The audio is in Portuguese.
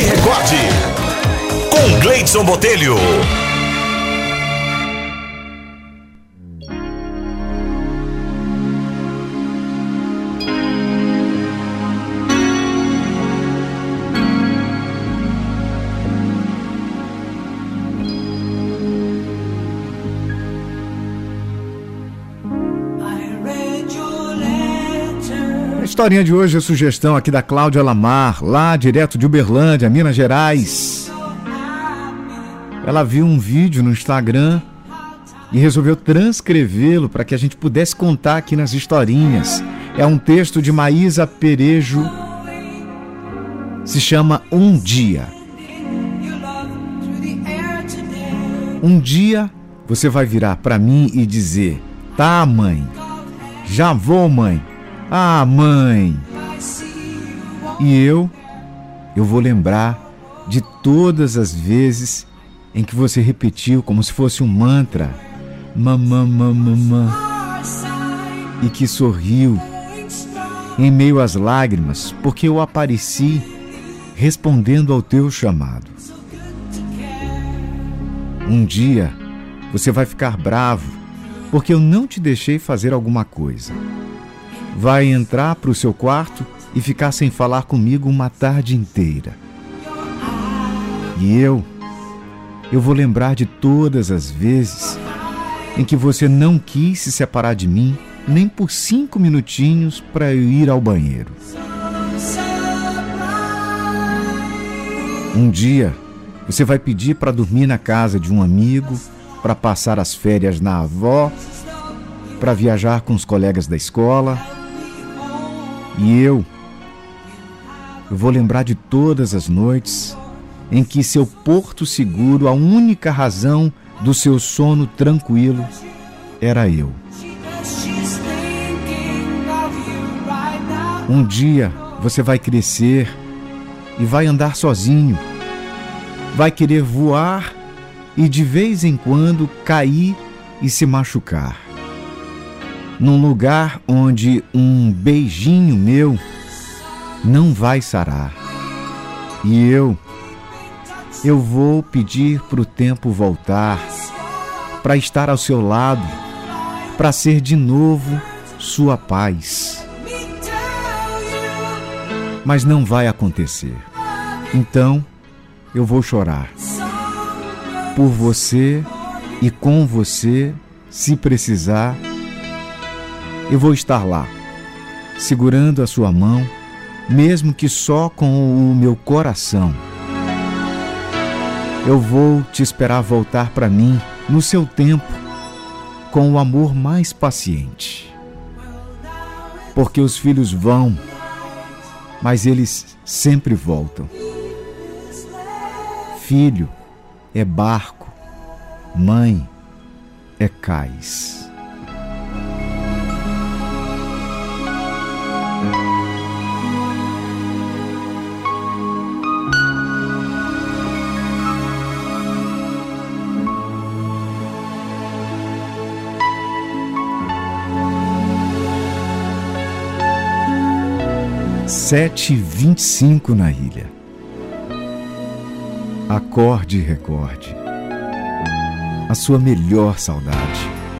e Recorde. Com Gleidson Botelho. Historinha de hoje é sugestão aqui da Cláudia Lamar, lá direto de Uberlândia, Minas Gerais. Ela viu um vídeo no Instagram e resolveu transcrevê-lo para que a gente pudesse contar aqui nas historinhas. É um texto de Maísa Perejo, se chama Um Dia. Um dia você vai virar para mim e dizer: Tá, mãe, já vou, mãe. Ah, mãe! E eu, eu vou lembrar de todas as vezes em que você repetiu como se fosse um mantra, mamã, mamã, e que sorriu em meio às lágrimas, porque eu apareci respondendo ao teu chamado. Um dia você vai ficar bravo porque eu não te deixei fazer alguma coisa vai entrar para o seu quarto e ficar sem falar comigo uma tarde inteira. E eu, eu vou lembrar de todas as vezes em que você não quis se separar de mim nem por cinco minutinhos para eu ir ao banheiro. Um dia você vai pedir para dormir na casa de um amigo, para passar as férias na avó, para viajar com os colegas da escola e eu, eu vou lembrar de todas as noites em que seu porto seguro, a única razão do seu sono tranquilo, era eu. Um dia você vai crescer e vai andar sozinho, vai querer voar e de vez em quando cair e se machucar num lugar onde um beijinho meu não vai sarar. E eu, eu vou pedir para o tempo voltar, para estar ao seu lado, para ser de novo sua paz. Mas não vai acontecer. Então, eu vou chorar. Por você e com você, se precisar eu vou estar lá, segurando a sua mão, mesmo que só com o meu coração. Eu vou te esperar voltar para mim no seu tempo, com o amor mais paciente. Porque os filhos vão, mas eles sempre voltam. Filho é barco, mãe é cais. Sete vinte e cinco na ilha. Acorde e recorde a sua melhor saudade.